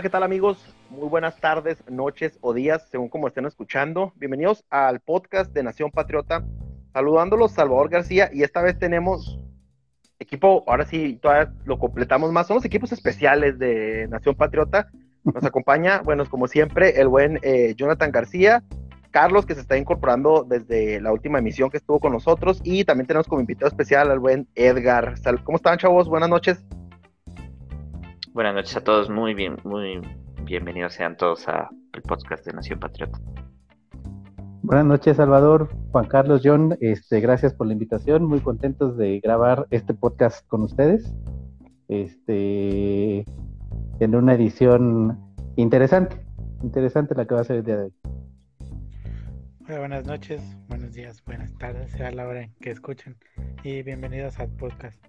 Hola, ¿qué tal amigos? Muy buenas tardes, noches o días, según como estén escuchando. Bienvenidos al podcast de Nación Patriota. Saludándolos, Salvador García, y esta vez tenemos equipo, ahora sí, todavía lo completamos más. Son los equipos especiales de Nación Patriota. Nos acompaña, bueno, como siempre, el buen eh, Jonathan García, Carlos, que se está incorporando desde la última emisión que estuvo con nosotros, y también tenemos como invitado especial al buen Edgar. ¿Cómo están, chavos? Buenas noches. Buenas noches a todos, muy bien, muy bienvenidos sean todos al podcast de Nación Patriota. Buenas noches, Salvador, Juan Carlos, John, este, gracias por la invitación, muy contentos de grabar este podcast con ustedes. Este, en una edición interesante, interesante la que va a ser el día de hoy. Hola, buenas noches, buenos días, buenas tardes, sea la hora en que escuchen y bienvenidos al podcast.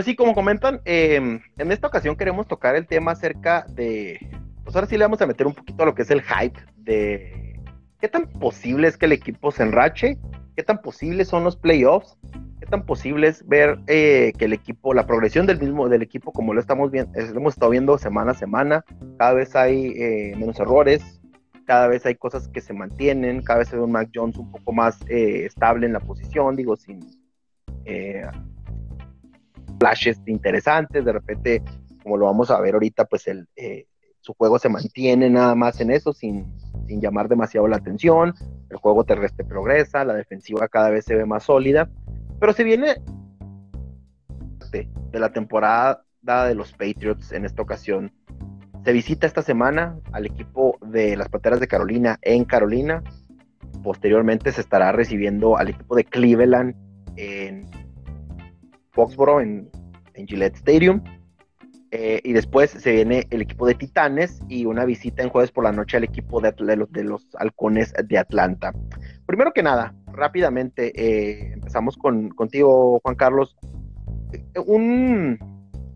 Pues sí, como comentan, em, en esta ocasión queremos tocar el tema acerca de. Pues ahora sí le vamos a meter un poquito a lo que es el hype de qué tan posible es que el equipo se enrache, qué tan posibles son los playoffs, qué tan posible es ver eh, que el equipo, la progresión del mismo del equipo, como lo estamos viendo, hemos estado viendo semana a semana, cada vez hay eh, menos errores, cada vez hay cosas que se mantienen, cada vez se ve un Mac Jones un poco más eh, estable en la posición, digo, sin flashes interesantes, de repente, como lo vamos a ver ahorita, pues el, eh, su juego se mantiene nada más en eso, sin, sin llamar demasiado la atención, el juego terrestre progresa, la defensiva cada vez se ve más sólida, pero se viene de la temporada de los Patriots en esta ocasión. Se visita esta semana al equipo de las Pateras de Carolina en Carolina. Posteriormente se estará recibiendo al equipo de Cleveland en Foxborough en, Gillette Stadium. Eh, y después se viene el equipo de Titanes y una visita en jueves por la noche al equipo de, los, de los, halcones de Atlanta. Primero que nada, rápidamente, eh, empezamos con, contigo, Juan Carlos. Un,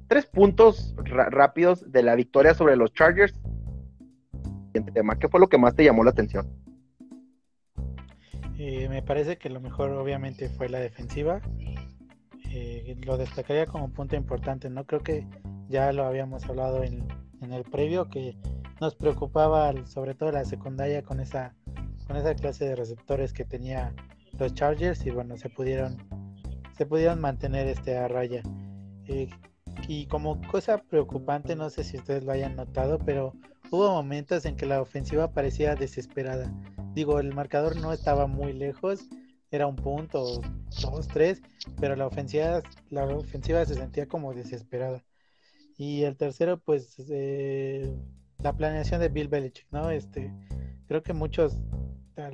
tres puntos rápidos de la victoria sobre los Chargers. ¿Qué fue lo que más te llamó la atención? Eh, me parece que lo mejor obviamente fue la defensiva. Eh, lo destacaría como punto importante, ¿no? Creo que ya lo habíamos hablado en, el previo, que nos preocupaba sobre todo la secundaria con esa, con esa clase de receptores que tenía los Chargers y bueno, se pudieron, se pudieron mantener este a raya. Eh, y como cosa preocupante, no sé si ustedes lo hayan notado, pero hubo momentos en que la ofensiva parecía desesperada. Digo, el marcador no estaba muy lejos era un punto, dos, tres, pero la ofensiva, la ofensiva se sentía como desesperada. Y el tercero, pues, eh, la planeación de Bill Belichick, ¿no? Este, creo que muchos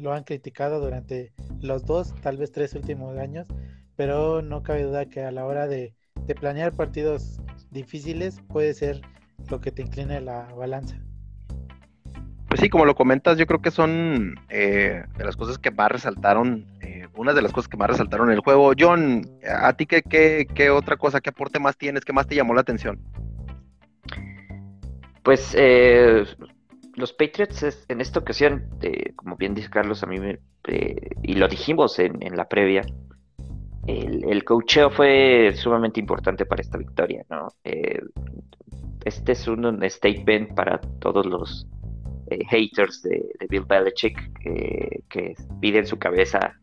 lo han criticado durante los dos, tal vez tres últimos años, pero no cabe duda que a la hora de, de planear partidos difíciles puede ser lo que te incline la balanza. Pues sí, como lo comentas, yo creo que son eh, de las cosas que más resaltaron una de las cosas que más resaltaron en el juego. John, ¿a ti qué, qué, otra cosa, qué aporte más tienes, qué más te llamó la atención? Pues eh, los Patriots en esta ocasión, eh, como bien dice Carlos, a mí me, eh, y lo dijimos en, la previa, el, el, coacheo fue sumamente importante para esta victoria, ¿no? este es un statement para todos los haters de, Bill Belichick que piden su cabeza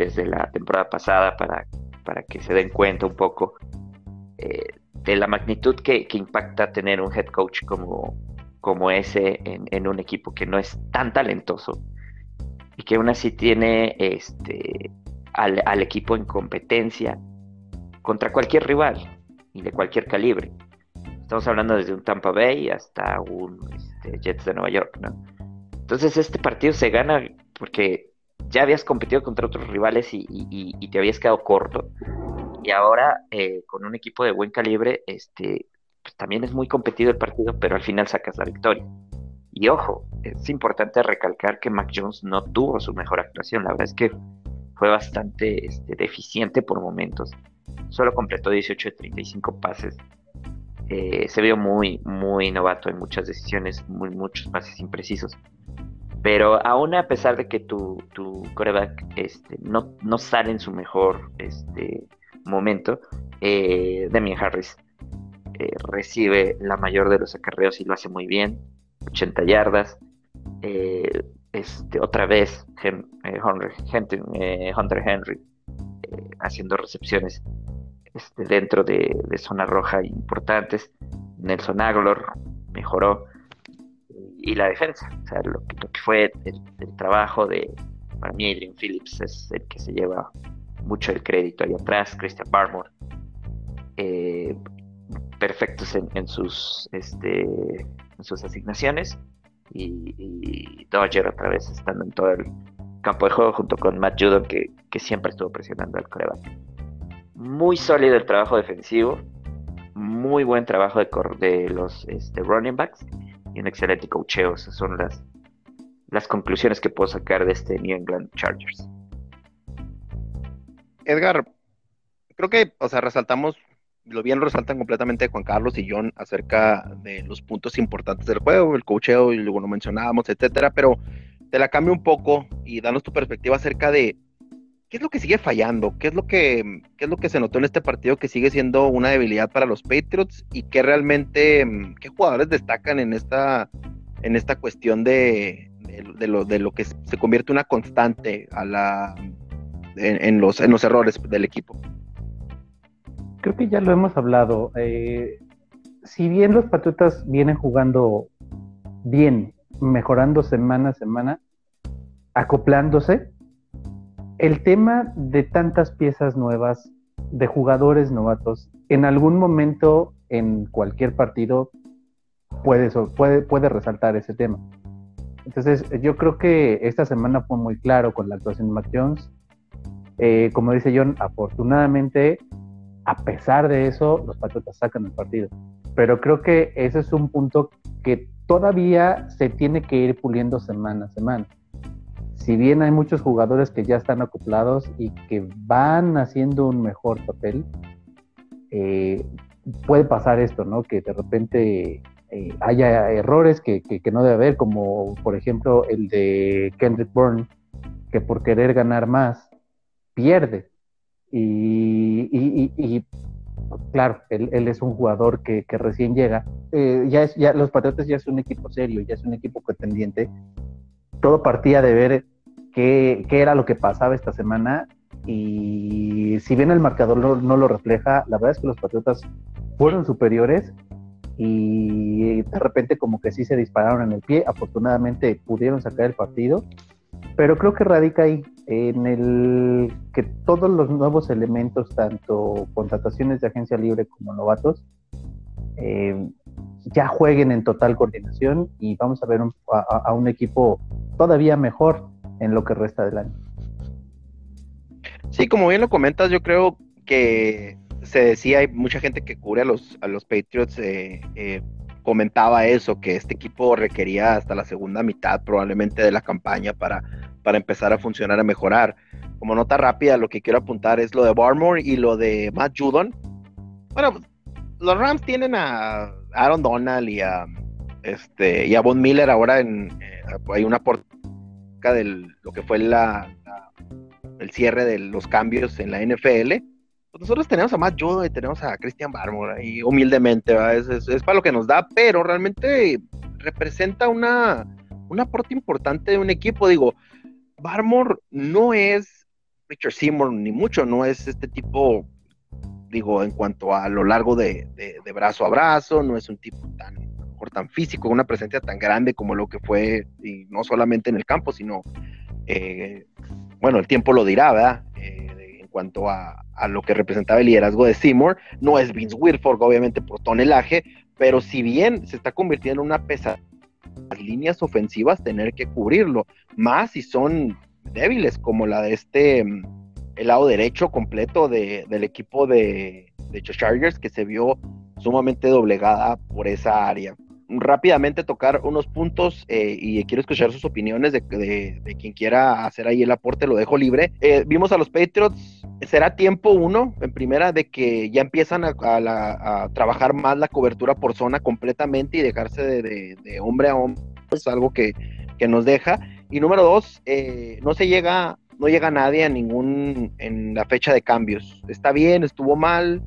desde la temporada pasada para, para que se den cuenta un poco eh, de la magnitud que, impacta tener un head coach como, como ese en, un equipo que no es tan talentoso y que aún así tiene este, al, equipo en competencia contra cualquier rival y de cualquier calibre. Estamos hablando desde un Tampa Bay hasta un este, Jets de Nueva York, ¿no? Entonces este partido se gana porque ya habías competido contra otros rivales y, te habías quedado corto. Y ahora, eh, con un equipo de buen calibre, este, pues también es muy competido el partido, pero al final sacas la victoria. Y ojo, es importante recalcar que Mac Jones no tuvo su mejor actuación. La verdad es que fue bastante este, deficiente por momentos. Solo completó 18 de 35 pases. Eh, se vio muy, muy novato en muchas decisiones, muy, muchos pases imprecisos. Pero aún a pesar de que tu, tu coreback este, no, no sale en su mejor este, momento, eh, Demian Harris eh, recibe la mayor de los acarreos y lo hace muy bien, 80 yardas. Eh, este, otra vez Hunter, Henry haciendo recepciones este, dentro de, zona roja importantes. Nelson Aguilar mejoró y la defensa. O sea, lo, que fue el, trabajo de, para mí, Adrian Phillips es el que se lleva mucho el crédito ahí atrás, Christian Barmore. Eh, perfectos en, sus este, en sus asignaciones y, Dodger otra vez estando en todo el campo de juego junto con Matt Judon que, siempre estuvo presionando al coreback. Muy sólido el trabajo defensivo, muy buen trabajo de, de los este, running backs y un excelente coacheo. Esas son las, las conclusiones que puedo sacar de este New England Chargers. Edgar, creo que, o sea, resaltamos, lo bien resaltan completamente Juan Carlos y John acerca de los puntos importantes del juego, el coacheo, y luego lo mencionábamos, etcétera, pero te la cambio un poco y danos tu perspectiva acerca de qué es lo que sigue fallando, qué es lo que, qué es lo que se notó en este partido que sigue siendo una debilidad para los Patriots y qué realmente, qué jugadores destacan en esta, en esta cuestión de, de, lo, de lo que se convierte una constante a la en, los, en los errores del equipo. Creo que ya lo hemos hablado. Eh, si bien los Patriotas vienen jugando bien, mejorando semana a semana, acoplándose, el tema de tantas piezas nuevas, de jugadores novatos, en algún momento en cualquier partido puede, resaltar ese tema. Entonces, yo creo que esta semana fue muy claro con la actuación de Mac Jones. Eh, como dice John, afortunadamente, a pesar de eso, los Patriotas sacan el partido. Pero creo que ese es un punto que todavía se tiene que ir puliendo semana a semana. Si bien hay muchos jugadores que ya están acoplados y que van haciendo un mejor papel, eh, puede pasar esto, ¿no? Que de repente eh, haya errores que, no debe haber, como por ejemplo el de Kendrick Bourne, que por querer ganar más pierde. Y, claro, él, es un jugador que, recién llega. Eh, ya, es, ya los Patriotas ya es un equipo serio, ya es un equipo pretendiente. Todo partía de ver qué, era lo que pasaba esta semana. Y si bien el marcador no, lo refleja, la verdad es que los Patriotas fueron superiores y de repente como que sí se dispararon en el pie. Afortunadamente pudieron sacar el partido pero creo que radica ahí, en el que todos los nuevos elementos, tanto contrataciones de agencia libre como novatos, eh, ya jueguen en total coordinación y vamos a ver a, un equipo todavía mejor en lo que resta del año. Sí, como bien lo comentas, yo creo que se decía, hay mucha gente que cubre a los, a los Patriots, eh, eh, comentaba eso, que este equipo requería hasta la segunda mitad probablemente de la campaña para para empezar a funcionar, a mejorar. Como nota rápida, lo que quiero apuntar es lo de Barmore y lo de Matt Judon. Bueno, los Rams tienen a Aaron Donald y a este y a Von Miller ahora en eh, hay una porca de lo que fue la, el cierre de los cambios en la NFL. Pues nosotros tenemos a Matt Judon y tenemos a Christian Barmore ahí humildemente, es, es, para lo que nos da, pero realmente representa una un aporte importante de un equipo. Digo, Barmore no es Richard Seymour, ni mucho, no es este tipo, digo, en cuanto a lo largo de, brazo a brazo, no es un tipo tan, tan físico, una presencia tan grande como lo que fue, y no solamente en el campo, sino, eh, bueno, el tiempo lo dirá, ¿verdad? Eh, en cuanto a, lo que representaba el liderazgo de Seymour, no es Vince Wilfork, obviamente, por tonelaje, pero si bien se está convirtiendo en una pesadilla las líneas ofensivas tener que cubrirlo, más si son débiles como la de este el lado derecho completo del equipo de, de Chargers que se vio sumamente doblegada por esa área rápidamente tocar unos puntos eh, y quiero escuchar sus opiniones de, quien quiera hacer ahí el aporte, lo dejo libre. Eh, vimos a los Patriots, será tiempo uno, en primera, de que ya empiezan a, trabajar más la cobertura por zona completamente y dejarse de, hombre a hombre, es algo que, nos deja. Y número dos, eh, no se llega, no llega nadie a ningún, en la fecha de cambios. Está bien, estuvo mal,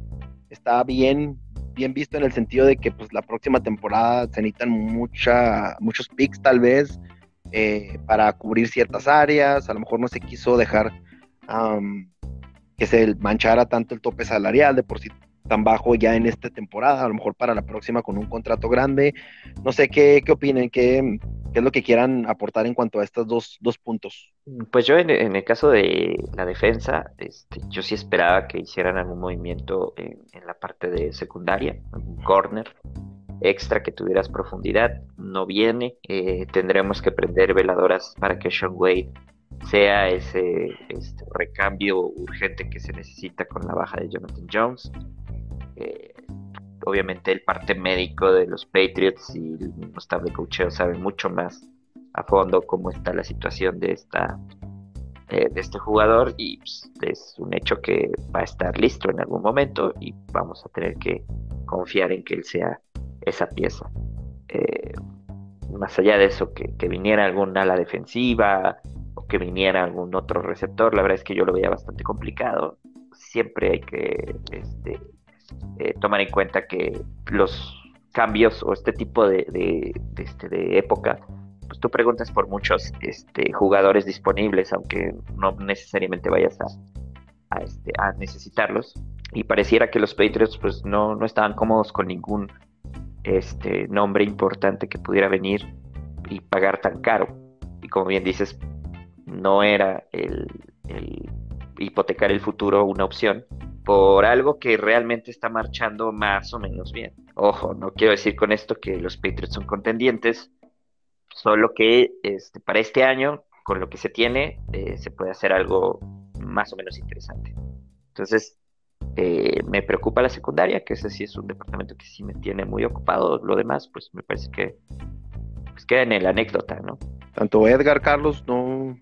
está bien, bien visto en el sentido de que pues la próxima temporada se necesitan mucha, muchos picks tal vez eh, para cubrir ciertas áreas, a lo mejor no se quiso dejar que se manchara tanto el tope salarial de por sí tan bajo ya en esta temporada, a lo mejor para la próxima con un contrato grande. No sé qué, qué opinen, qué, qué es lo que quieran aportar en cuanto a estos dos, dos puntos. Pues yo en, el caso de la defensa, este, yo sí esperaba que hicieran algún movimiento en, la parte de secundaria, un corner extra que tuvieras profundidad, no viene, eh, tendremos que prender veladoras para que Sean Wade sea ese este, recambio urgente que se necesita con la baja de Jonathan Jones. Eh, obviamente el parte médico de los Patriots y el de saben mucho más a fondo cómo está la situación de esta eh, de este jugador y pues, es un hecho que va a estar listo en algún momento y vamos a tener que confiar en que él sea esa pieza. Eh, más allá de eso, que, que viniera algún ala defensiva o que viniera algún otro receptor, la verdad es que yo lo veía bastante complicado. Siempre hay que este, eh, tomar en cuenta que los cambios o este tipo de, este, de época, pues tú preguntas por muchos este, jugadores disponibles, aunque no necesariamente vayas a, este, a necesitarlos. Y pareciera que los Patriots pues no, no estaban cómodos con ningún este, nombre importante que pudiera venir y pagar tan caro. Y como bien dices, no era el hipotecar el futuro una opción por algo que realmente está marchando más o menos bien. Ojo, no quiero decir con esto que los Patriots son contendientes, solo que este, para este año, con lo que se tiene, eh, se puede hacer algo más o menos interesante. Entonces, eh, me preocupa la secundaria, que ese sí es un departamento que sí me tiene muy ocupado. Lo demás, pues me parece que pues, queda en la anécdota, ¿no? Tanto Edgar, Carlos, no,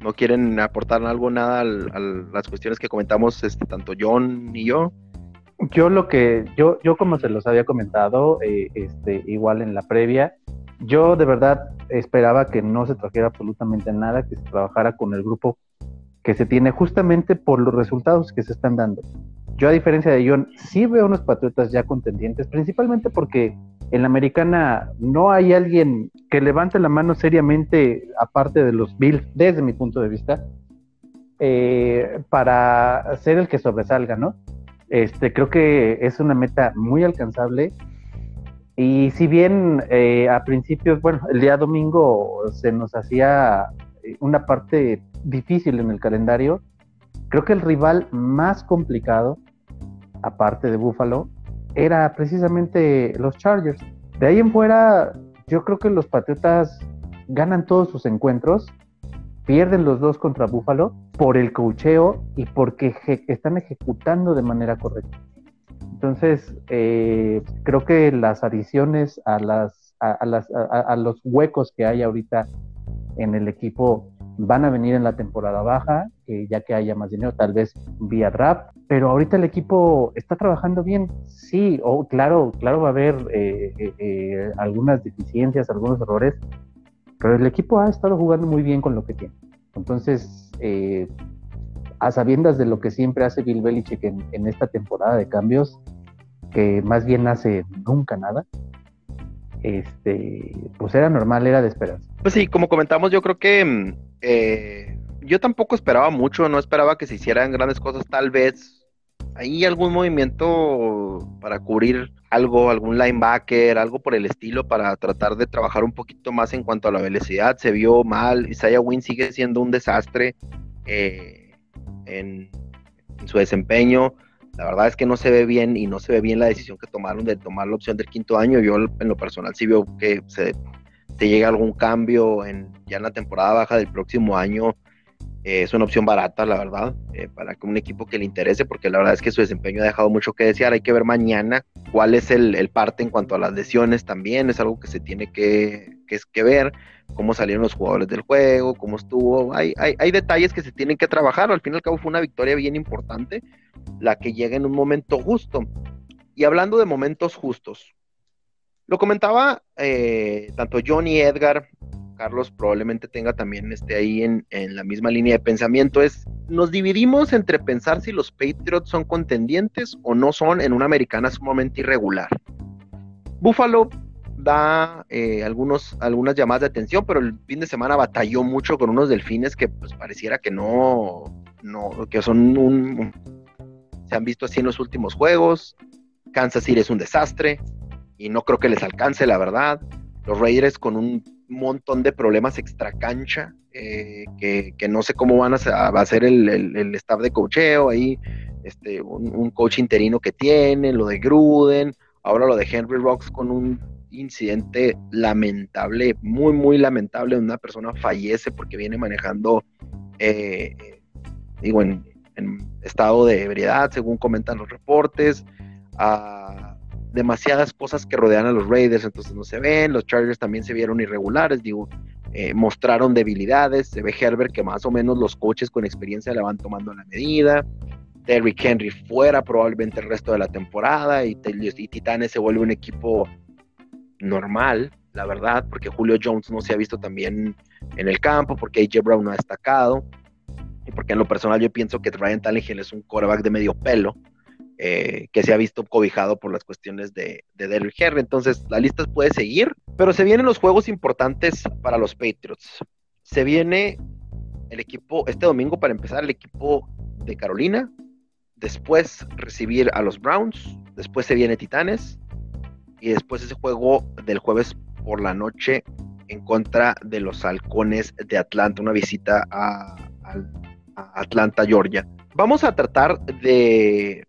no quieren aportar algo, nada a las cuestiones que comentamos este, tanto John y yo. Yo lo que, yo, yo como se los había comentado, eh, este, igual en la previa, yo de verdad esperaba que no se trajera absolutamente nada, que se trabajara con el grupo que se tiene justamente por los resultados que se están dando. Yo a diferencia de John, sí veo unos Patriotas ya contendientes, principalmente porque en la americana no hay alguien que levante la mano seriamente, aparte de los Bills, desde mi punto de vista, eh, para ser el que sobresalga, ¿no? Este, creo que es una meta muy alcanzable. Y si bien eh, a principios, bueno, el día domingo se nos hacía una parte difícil en el calendario, creo que el rival más complicado, aparte de Buffalo, era precisamente los Chargers. De ahí en fuera, yo creo que los Patriotas ganan todos sus encuentros, pierden los dos contra Buffalo por el cocheo y porque están ejecutando de manera correcta. Entonces, eh, creo que las adiciones a, las, a los huecos que hay ahorita en el equipo van a venir en la temporada baja, ya que haya más dinero, tal vez vía draft, pero ahorita el equipo está trabajando bien, sí, o claro, claro va a haber eh, eh, eh, algunas deficiencias, algunos errores, pero el equipo ha estado jugando muy bien con lo que tiene. Entonces, a sabiendas de lo que siempre hace Bill Belichick en, en esta temporada de cambios, que más bien hace nunca nada, este, pues era normal, era de esperanza. Pues sí, como comentamos, yo creo que mm, eh, yo tampoco esperaba mucho, no esperaba que se hicieran grandes cosas, tal vez hay algún movimiento para cubrir algo, algún linebacker, algo por el estilo, para tratar de trabajar un poquito más en cuanto a la velocidad. Se vio mal, Isaiah Wynn sigue siendo un desastre eh, en, su desempeño. La verdad es que no se ve bien y no se ve bien la decisión que tomaron de tomar la opción del quinto año. Yo en lo personal sí veo que se, llega algún cambio en, ya en la temporada baja del próximo año. Eh, es una opción barata, la verdad, eh, para que un equipo que le interese, porque la verdad es que su desempeño ha dejado mucho que desear. Hay que ver mañana cuál es el, parte en cuanto a las lesiones también, es algo que se tiene que, que, ver, cómo salieron los jugadores del juego, cómo estuvo. Hay, hay, hay, detalles que se tienen que trabajar. Al fin y al cabo fue una victoria bien importante, la que llega en un momento justo. Y hablando de momentos justos, lo comentaba eh, tanto John y Edgar Carlos probablemente tenga también esté ahí en, la misma línea de pensamiento, es nos dividimos entre pensar si los Patriots son contendientes o no son en una americana sumamente irregular. Buffalo da eh, algunos, algunas llamadas de atención, pero el fin de semana batalló mucho con unos delfines que pues pareciera que no, no que son un, se han visto así en los últimos juegos. Kansas City es un desastre y no creo que les alcance, la verdad. Los Raiders con un montón de problemas extra cancha, eh, que, no sé cómo van a, hacer el, staff de cocheo ahí, este, un, coach interino que tiene, lo de Gruden, ahora lo de Henry Rocks con un incidente lamentable, muy, muy lamentable, una persona fallece porque viene manejando, eh, digo, en, estado de ebriedad, según comentan los reportes. demasiadas cosas que rodean a los Raiders, entonces no se ven, los Chargers también se vieron irregulares, digo, eh, mostraron debilidades, se ve Herbert que más o menos los coches con experiencia la van tomando la medida, Derrick Henry fuera probablemente el resto de la temporada y, y Titanes se vuelve un equipo normal, la verdad, porque Julio Jones no se ha visto también en el campo, porque AJ Brown no ha destacado, y porque en lo personal yo pienso que Ryan Tannehill es un quarterback de medio pelo, eh, que se ha visto cobijado por las cuestiones de, de Derrick Henry. Entonces, la lista puede seguir, pero se vienen los juegos importantes para los Patriots. Se viene el equipo, este domingo para empezar, el equipo de Carolina, después recibir a los Browns, después se viene Titanes y después ese juego del jueves por la noche en contra de los halcones de Atlanta, una visita a Atlanta, Georgia. Vamos a tratar de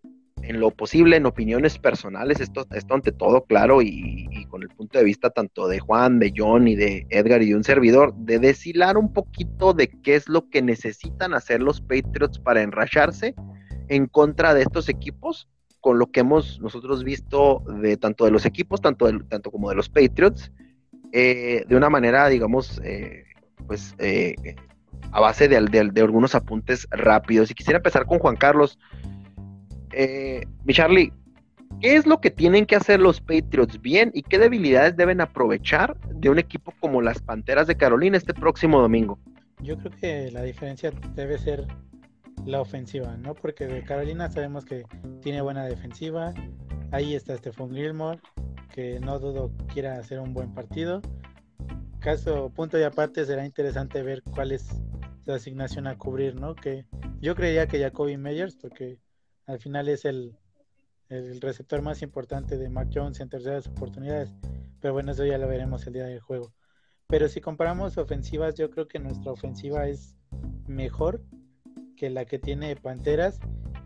en lo posible, en opiniones personales, esto, esto ante todo, claro, y, con el punto de vista tanto de Juan, de John y de Edgar y de un servidor, de deshilar un poquito de qué es lo que necesitan hacer los Patriots para enracharse en contra de estos equipos, con lo que hemos nosotros visto de tanto de los equipos, tanto, tanto como de los Patriots, eh, de una manera, digamos, eh, pues eh, a base de, de algunos apuntes rápidos. Y quisiera empezar con Juan Carlos eh, mi Charlie, ¿qué es lo que tienen que hacer los Patriots bien y qué debilidades deben aprovechar de un equipo como las Panteras de Carolina este próximo domingo? Yo creo que la diferencia debe ser la ofensiva, ¿no? Porque de Carolina sabemos que tiene buena defensiva. Ahí está Stephon Gilmore, que no dudo quiera hacer un buen partido. Caso punto y aparte será interesante ver cuál es su asignación a cubrir, ¿no? Que yo creía que Jacoby Meyers, porque al final es el, receptor más importante de Mac Jones en terceras oportunidades. Pero bueno, eso ya lo veremos el día del juego. Pero si comparamos ofensivas, yo creo que nuestra ofensiva es mejor que la que tiene Panteras,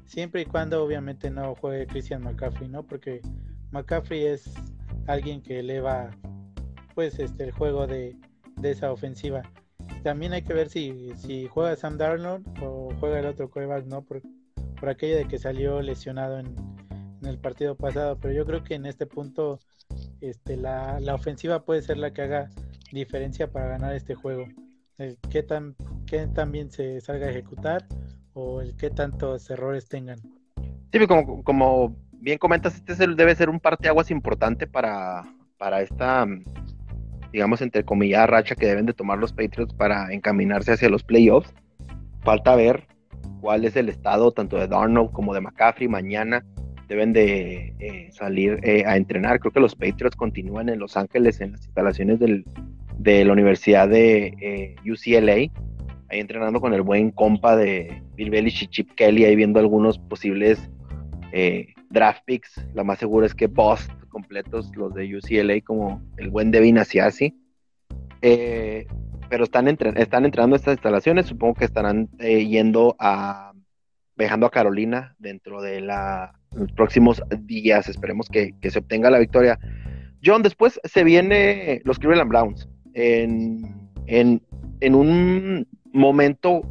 siempre y cuando obviamente no juegue Christian McCaffrey, ¿no? Porque McCaffrey es alguien que eleva pues este el juego de, esa ofensiva. También hay que ver si, si juega Sam Darnold o juega el otro quarterback, ¿no? Porque por aquello de que salió lesionado en, el partido pasado, pero yo creo que en este punto este, la, ofensiva puede ser la que haga diferencia para ganar este juego. El qué tan, qué tan bien se salga a ejecutar o el qué tantos errores tengan. Sí, como, como bien comentas, este debe ser un parteaguas importante para, para esta, digamos, entre comillas, racha que deben de tomar los Patriots para encaminarse hacia los playoffs. Falta ver cuál es el estado tanto de Darnold como de McCaffrey. Mañana deben de eh, salir eh, a entrenar. Creo que los Patriots continúan en Los Ángeles en las instalaciones de la Universidad de eh, UCLA, ahí entrenando con el buen compa de Bill Belichick y Chip Kelly, ahí viendo algunos posibles draft picks. La más segura es que Bust completos los de UCLA, como el buen Devin Asiasi. Eh, pero están, están entrando a estas instalaciones, supongo que estarán eh, yendo a, viajando a Carolina dentro de los próximos días, esperemos que, se obtenga la victoria. John, después se viene los Cleveland Browns en, en, un momento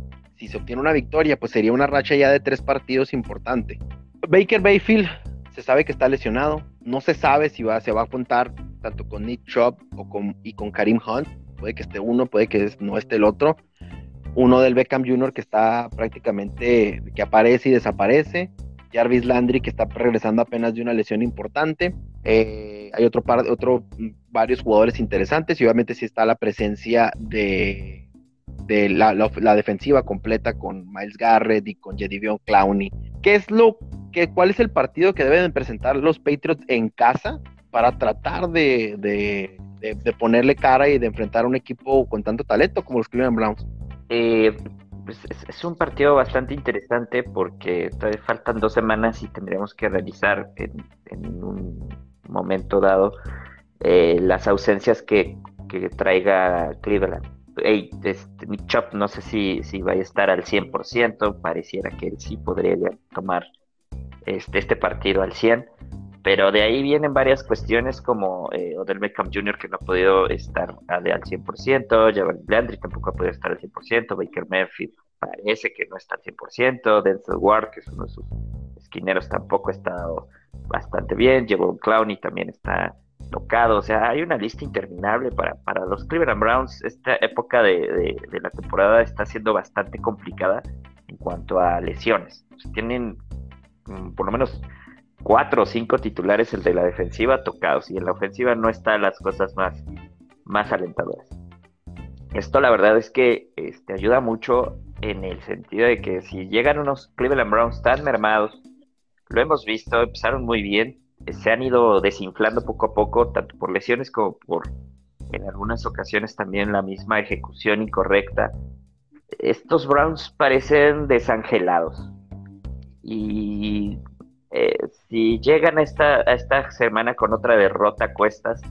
si se obtiene una victoria, pues sería una racha ya de tres partidos importante. Baker Bayfield se sabe que está lesionado, no se sabe si va, se va a juntar tanto con Nick Chubb o con, y con Karim Hunt, puede que esté uno, puede que no esté el otro. Uno del Beckham Jr. que está prácticamente, que aparece y desaparece. Jarvis Landry que está regresando apenas de una lesión importante. Eh, hay otro par, otro, varios jugadores interesantes y obviamente sí está la presencia de, de la, defensiva completa con Miles Garrett y con Jedivion Clowney. ¿Qué es lo que, cuál es el partido que deben presentar los Patriots en casa para tratar de, de, ponerle cara y de enfrentar a un equipo con tanto talento como los Cleveland Browns? Eh, pues, es, un partido bastante interesante porque todavía faltan dos semanas y tendríamos que realizar en, un momento dado eh, las ausencias que, traiga Cleveland. Hey, este, Nick Chop no sé si, si va a estar al 100%, pareciera que él sí podría tomar este, este partido al 100%, pero de ahí vienen varias cuestiones como eh, Odell Beckham Jr. que no ha podido estar al 100%, Javal Landry tampoco ha podido estar al 100%, Baker Murphy parece que no está al 100%, Denzel Ward, que es uno de sus esquineros, tampoco ha estado bastante bien, Clown Clowney también está tocado, o sea, hay una lista interminable para, para los Cleveland Browns. Esta época de, la temporada está siendo bastante complicada en cuanto a lesiones. tienen mm, por lo menos cuatro o cinco titulares el de la defensiva tocados y en la ofensiva no están las cosas más, más alentadoras. Esto la verdad es que este, ayuda mucho en el sentido de que si llegan unos Cleveland Browns tan mermados, lo hemos visto, empezaron muy bien, se han ido desinflando poco a poco, tanto por lesiones como por en algunas ocasiones también la misma ejecución incorrecta. Estos Browns parecen desangelados. Y eh, si llegan a esta, esta semana con otra derrota a cuestas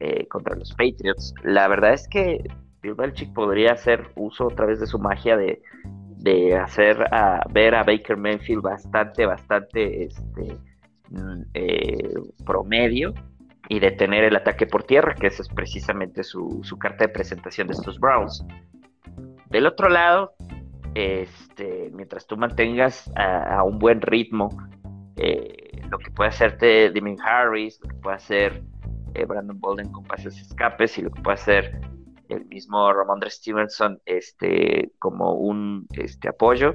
eh, contra los Patriots, la verdad es que Bill Belichick podría hacer uso otra vez de su magia de, hacer a, ver a Baker Mayfield bastante, bastante este, eh, promedio y detener el ataque por tierra, que esa es precisamente su, carta de presentación de estos Browns. Del otro lado, este, mientras tú mantengas a un buen ritmo eh, lo que puede hacerte Damien Harris, lo que puede hacer eh, Brandon Bolden con pases escapes y lo que puede hacer el mismo Ramondre Stevenson este, como un este, apoyo,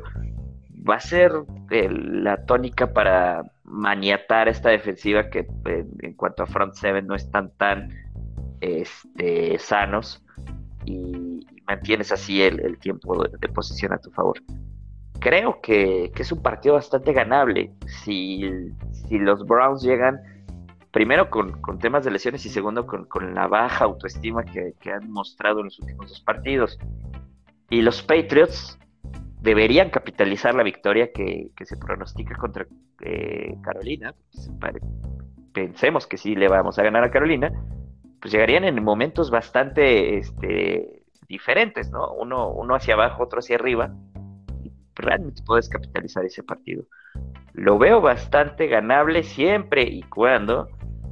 va a ser la tónica para maniatar esta defensiva que en, cuanto a front seven no están tan este, sanos y, mantienes así el, tiempo de, posición a tu favor creo que, es un partido bastante ganable. Si, los Browns llegan primero con, temas de lesiones y segundo con, la baja autoestima que, han mostrado en los últimos dos partidos. Y los Patriots deberían capitalizar la victoria que, se pronostica contra eh, Carolina. Pensemos que sí le vamos a ganar a Carolina. Pues llegarían en momentos bastante este, diferentes, ¿no? Uno, uno hacia abajo, otro hacia arriba realmente puedes capitalizar ese partido. Lo veo bastante ganable siempre y cuando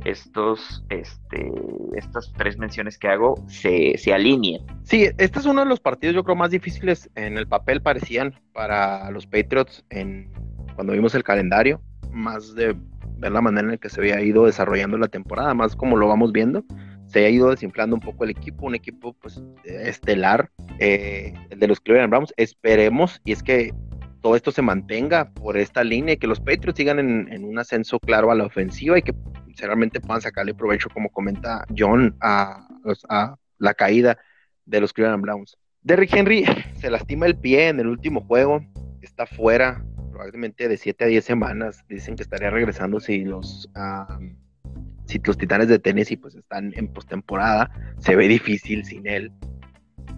estos, este, estas tres menciones que hago se, se alineen. Sí, este es uno de los partidos yo creo más difíciles en el papel parecían para los Patriots en, cuando vimos el calendario, más de ver la manera en la que se había ido desarrollando la temporada, más como lo vamos viendo se ha ido desinflando un poco el equipo, un equipo pues estelar, eh, el de los Cleveland Browns. Esperemos, y es que todo esto se mantenga por esta línea y que los Patriots sigan en, un ascenso claro a la ofensiva y que realmente puedan sacarle provecho, como comenta John, a, a la caída de los Cleveland Browns. Derrick Henry se lastima el pie en el último juego, está fuera probablemente de 7 a 10 semanas. Dicen que estaría regresando si los si los Titanes de Tennessee pues están en postemporada, se ve difícil sin él.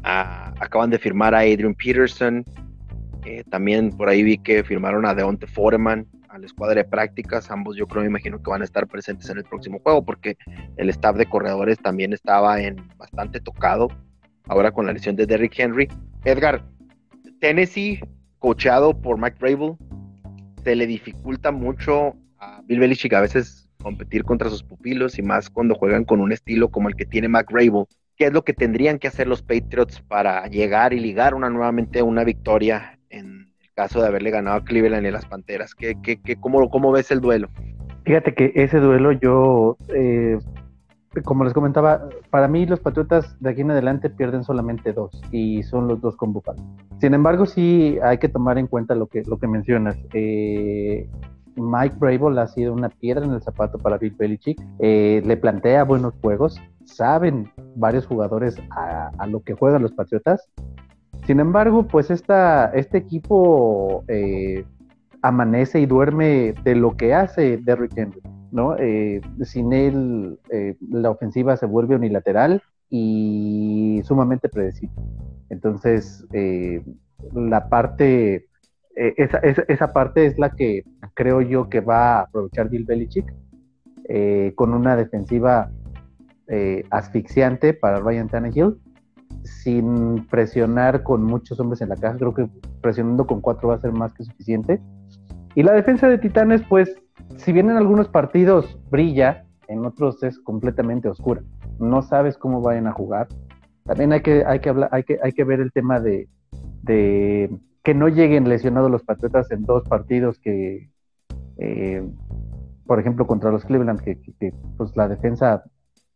Ah, acaban de firmar a Adrian Peterson. Eh, también por ahí vi que firmaron a Deonte Foreman a la escuadra de prácticas. Ambos yo creo, me imagino que van a estar presentes en el próximo juego porque el staff de corredores también estaba en bastante tocado ahora con la lesión de Derrick Henry. Edgar, Tennessee, coachado por Mike Rabel, se le dificulta mucho a Bill Belichick a veces competir contra sus pupilos y más cuando juegan con un estilo como el que tiene Mac Rabel, qué es lo que tendrían que hacer los Patriots para llegar y ligar una nuevamente una victoria en caso de haberle ganado a Cleveland y las Panteras. ¿Qué, cómo, ¿Cómo ves el duelo? Fíjate que ese duelo yo, eh, como les comentaba, para mí los Patriotas de aquí en adelante pierden solamente dos y son los dos con Buffalo. Sin embargo, sí hay que tomar en cuenta lo que, lo que mencionas. Eh, Mike Brable ha sido una piedra en el zapato para Bill Belichick. Eh, le plantea buenos juegos, saben varios jugadores a, lo que juegan los Patriotas. Sin embargo, pues esta, este equipo eh, amanece y duerme de lo que hace Derrick Henry, ¿no? Eh, sin él, eh, la ofensiva se vuelve unilateral y sumamente predecible. Entonces, la parte, esa, esa, parte es la que creo yo que va a aprovechar Bill Belichick con una defensiva asfixiante para Ryan Tannehill, sin presionar con muchos hombres en la caja. Creo que presionando con cuatro va a ser más que suficiente. Y la defensa de Titanes, pues, si bien en algunos partidos brilla, en otros es completamente oscura. No sabes cómo vayan a jugar. También hay que, hay que, hablar, hay que, hay que ver el tema de, que no lleguen lesionados los Patriotas en dos partidos que, eh, por ejemplo, contra los Cleveland, que, que, pues la defensa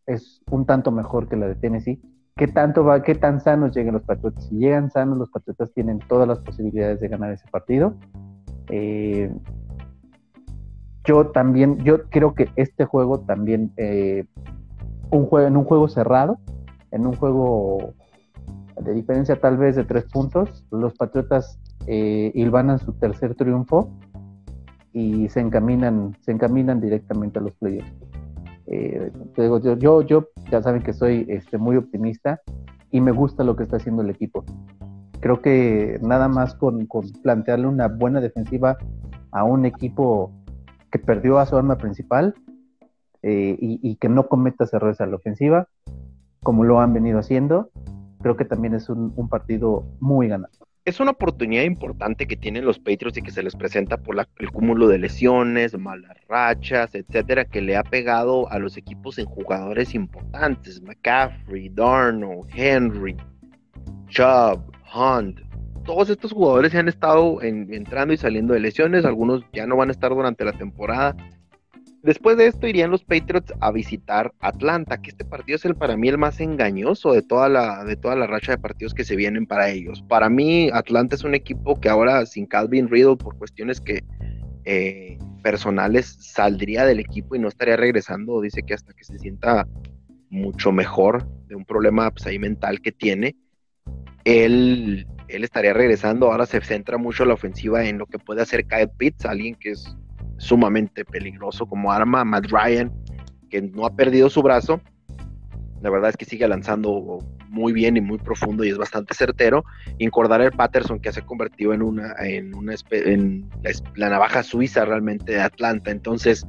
es un tanto mejor que la de Tennessee. ¿Qué tanto va, qué tan sanos lleguen los Patriotas? Si llegan sanos, los Patriotas tienen todas las posibilidades de ganar ese partido. Eh, yo también, yo creo que este juego también, eh, un juego, en un juego cerrado, en un juego de diferencia tal vez de tres puntos, los Patriotas eh, hilvanan su tercer triunfo y se encaminan, se encaminan directamente a los playoffs. Eh, yo, yo, ya saben que soy este, muy optimista y me gusta lo que está haciendo el equipo. Creo que nada más con, plantearle una buena defensiva a un equipo que perdió a su arma principal eh, y, que no cometa errores a la ofensiva, como lo han venido haciendo, creo que también es un partido muy ganado es una oportunidad importante que tienen los Patriots y que se les presenta por el cúmulo de lesiones, malas rachas, etcétera, que le ha pegado a los equipos en jugadores importantes: McCaffrey, Darnold, Henry, Chubb, Hunt. Todos estos jugadores han estado entrando y saliendo de lesiones, algunos ya no van a estar durante la temporada. Después de esto irían los Patriots a visitar Atlanta, que este partido es el para mí el más engañoso de toda la de toda la racha de partidos que se vienen para ellos. Para mí Atlanta es un equipo que ahora sin Calvin Riddle por cuestiones que eh, personales saldría del equipo y no estaría regresando. Dice que hasta que se sienta mucho mejor de un problema pues, ahí mental que tiene, él, él estaría regresando. Ahora se centra mucho la ofensiva en lo que puede hacer Kyle Pitts, alguien que es sumamente peligroso como arma. Matt Ryan, que no ha perdido su brazo, la verdad es que sigue lanzando muy bien y muy profundo y es bastante certero. Y el Patterson, que se ha convertido en una, en una en la, navaja suiza realmente de Atlanta. Entonces,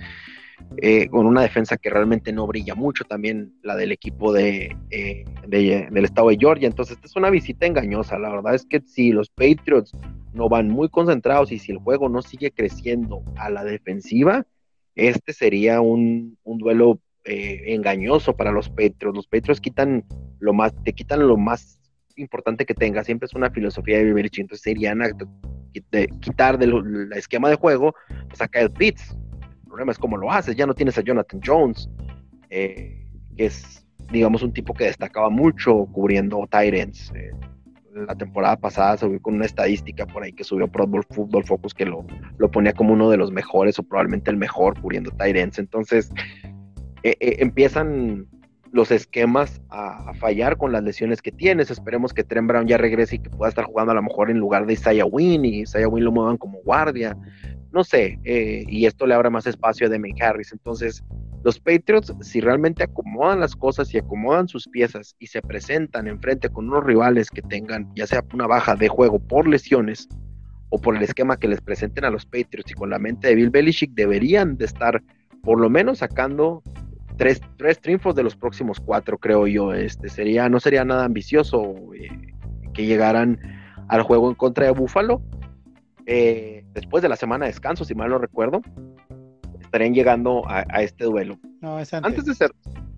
eh, con una defensa que realmente no brilla mucho, también la del equipo de, eh, del estado de Georgia. Entonces, esta es una visita engañosa. La verdad es que si los Patriots no van muy concentrados y si el juego no sigue creciendo a la defensiva, este sería un, duelo eh, engañoso para los Patriots. Los Patriots quitan lo más, te quitan lo más importante que tenga. Siempre es una filosofía de vivir entonces serían de quitar del esquema de juego, a Kyle Pitts. Problema es cómo lo haces. Ya no tienes a Jonathan Jones, eh, que es, digamos, un tipo que destacaba mucho cubriendo Tyrants. Eh, la temporada pasada subió con una estadística por ahí que subió Pro Bowl Football Focus que lo, lo ponía como uno de los mejores o probablemente el mejor cubriendo Tyrants. Entonces eh, eh, empiezan los esquemas a, fallar con las lesiones que tienes. Esperemos que Trent Brown ya regrese y que pueda estar jugando a lo mejor en lugar de Isaiah Wynn y Isaiah Wynn lo muevan como guardia. No sé, eh, y esto le abre más espacio a Demian Harris. Entonces, los Patriots, si realmente acomodan las cosas y acomodan sus piezas y se presentan enfrente con unos rivales que tengan ya sea una baja de juego por lesiones o por el esquema que les presenten a los Patriots y con la mente de Bill Belichick, deberían de estar por lo menos sacando tres, tres triunfos de los próximos cuatro, creo yo. Este sería, no sería nada ambicioso eh, que llegaran al juego en contra de Buffalo. Eh, después de la semana de descanso, si mal no recuerdo, estarían llegando a, este duelo. No, es antes. Antes de ser.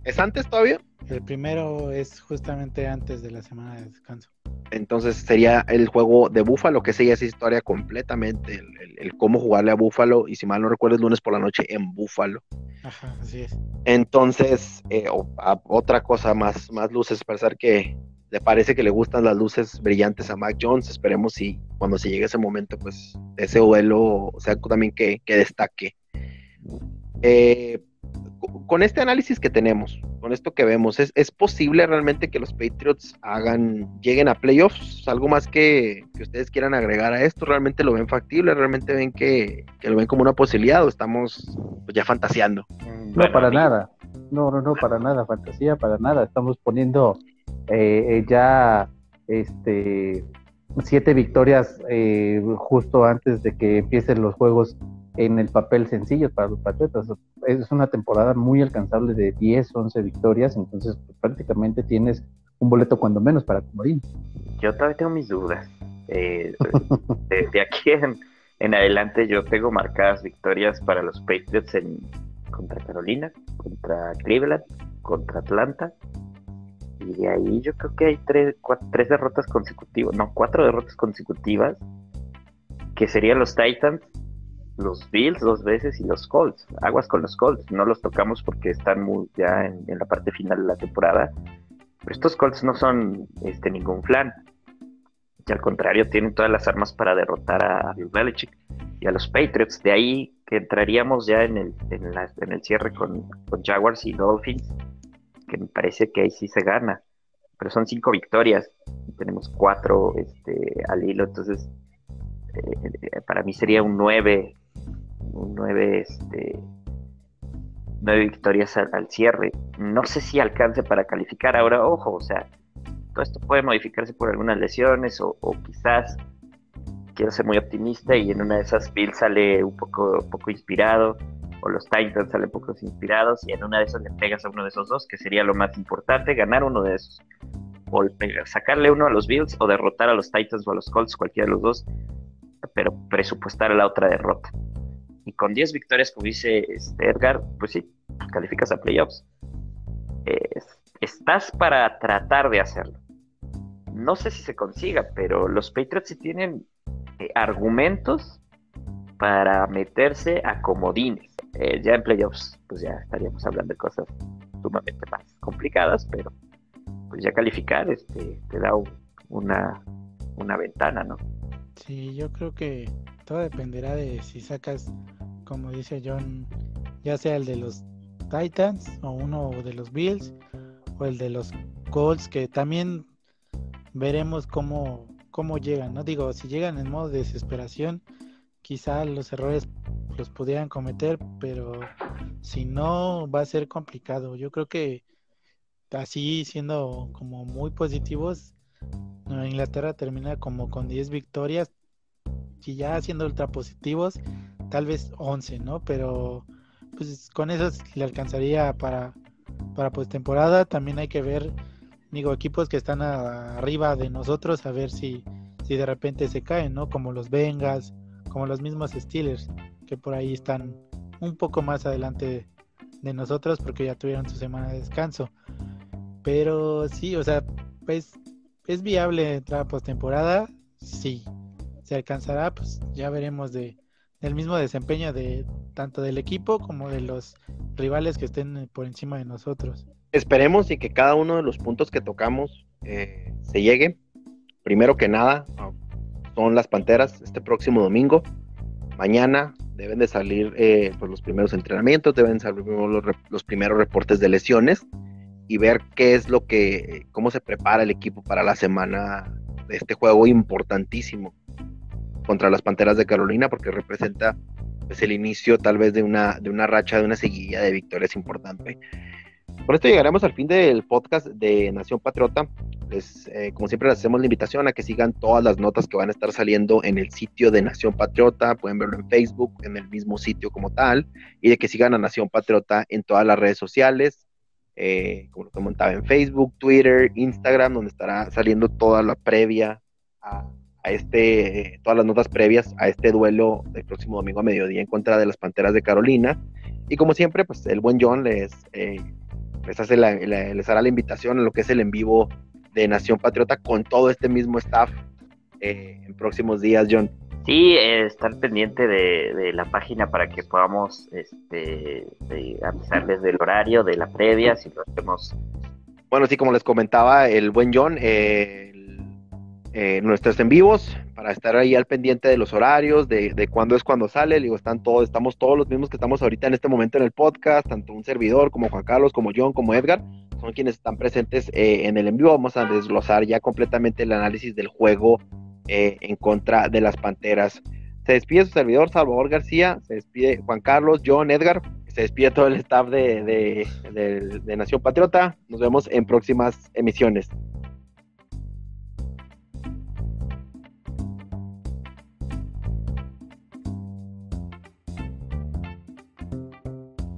¿Es antes todavía? El primero es justamente antes de la semana de descanso. Entonces sería el juego de Búfalo, que sería esa historia completamente, el, cómo jugarle a Búfalo, y si mal no recuerdo, el lunes por la noche en Búfalo. Ajá, así es. Entonces, eh, otra cosa más, más luces, pensar que le parece que le gustan las luces brillantes a Mac Jones. Esperemos si cuando se llegue ese momento, pues ese duelo sea también que, que destaque. Eh, con este análisis que tenemos, con esto que vemos, ¿es, posible realmente que los Patriots hagan, lleguen a playoffs? ¿Algo más que, ustedes quieran agregar a esto? ¿Realmente lo ven factible? ¿Realmente ven que, lo ven como una posibilidad o estamos pues, ya fantaseando? No, para nada. No, no, no, para nada, fantasía, para nada. Estamos poniendo eh, ya este siete victorias eh, justo antes de que empiecen los juegos en el papel sencillo para los Patriotas. Es una temporada muy alcanzable de 10, 11 victorias, entonces pues, prácticamente tienes un boleto cuando menos para Comodín. Yo todavía tengo mis dudas. Eh, de, aquí en, adelante yo tengo marcadas victorias para los Patriots en, contra Carolina, contra Cleveland, contra Atlanta. Y de ahí yo creo que hay tres, tres derrotas consecutivas, no, cuatro derrotas consecutivas, que serían los Titans, los Bills dos veces y los Colts. Aguas con los Colts, no los tocamos porque están muy ya en, la parte final de la temporada. Pero estos Colts no son este, ningún flan. Y al contrario, tienen todas las armas para derrotar a, Bill Belichick y a los Patriots. De ahí que entraríamos ya en el, en, el cierre con, Jaguars y Dolphins, que me parece que ahí sí se gana. Pero son cinco victorias. tenemos cuatro este, al hilo, entonces eh, para mí sería un 9 nueve, este, nueve victorias al, cierre. No sé si alcance para calificar ahora, ojo, o sea, todo esto puede modificarse por algunas lesiones o, quizás quiero ser muy optimista y en una de esas Bills sale un poco, poco inspirado o los Titans salen pocos inspirados y en una de esas le pegas a uno de esos dos, que sería lo más importante, ganar uno de esos. O sacarle uno a los Bills o derrotar a los Titans o a los Colts, cualquiera de los dos, pero presupuestar a la otra derrota y con 10 victorias, como dice este Edgar, pues sí, calificas a playoffs. estás para tratar de hacerlo. No sé si se consiga, pero los Patriots sí tienen eh, argumentos para meterse a comodines. Eh, ya en playoffs, pues ya estaríamos hablando de cosas sumamente más complicadas, pero pues ya calificar este, te da una, una ventana, ¿no? Sí, yo creo que todo dependerá de si sacas como dice John, ya sea el de los Titans o uno de los Bills o el de los Colts, que también veremos cómo, cómo llegan, ¿no? Digo, si llegan en modo de desesperación, quizá los errores los pudieran cometer, pero si no, va a ser complicado. Yo creo que así siendo como muy positivos, Inglaterra termina como con 10 victorias, y ya siendo ultra positivos, tal vez 11, ¿no? Pero pues con eso le alcanzaría para, para postemporada. También hay que ver, digo, equipos que están arriba de nosotros, a ver si, si de repente se caen, ¿no? Como los Bengals, como los mismos Steelers, que por ahí están un poco más adelante de nosotros porque ya tuvieron su semana de descanso. Pero sí, o sea, pues es viable entrar a postemporada, sí. Se alcanzará, pues ya veremos de, el mismo desempeño de tanto del equipo como de los rivales que estén por encima de nosotros. Esperemos y que cada uno de los puntos que tocamos eh, se llegue. Primero que nada, son las Panteras este próximo domingo. Mañana deben de salir eh, pues, los primeros entrenamientos, deben salir los, primeros reportes de lesiones y ver qué es lo que, cómo se prepara el equipo para la semana de este juego importantísimo contra las Panteras de Carolina porque representa pues, el inicio tal vez de una, de una racha, de una seguilla de victorias importante. Con esto llegaremos al fin del podcast de Nación Patriota. Les, eh, como siempre, les hacemos la invitación a que sigan todas las notas que van a estar saliendo en el sitio de Nación Patriota. Pueden verlo en Facebook, en el mismo sitio como tal, y de que sigan a Nación Patriota en todas las redes sociales, eh, como lo comentaba en Facebook, Twitter, Instagram, donde estará saliendo toda la previa a a este, todas las notas previas a este duelo del próximo domingo a mediodía en contra de las Panteras de Carolina. Y como siempre, pues el buen John les, eh, les, hace les hará la invitación a lo que es el en vivo de Nación Patriota con todo este mismo staff eh, en próximos días, John. Sí, estar pendiente de, la página para que podamos este, avisarles del horario, de la previa, si lo hacemos. Bueno, sí, como les comentaba el buen John, eh, eh, nuestros en vivos para estar ahí al pendiente de los horarios, de, de cuándo es cuando sale. Digo, están todos, estamos todos los mismos que estamos ahorita en este momento en el podcast, tanto un servidor como Juan Carlos, como John, como Edgar, son quienes están presentes eh, en el en vivo. Vamos a desglosar ya completamente el análisis del juego eh, en contra de las Panteras. Se despide su servidor Salvador García, se despide Juan Carlos, John, Edgar, se despide todo el staff de Nación Patriota. Nos vemos en próximas emisiones.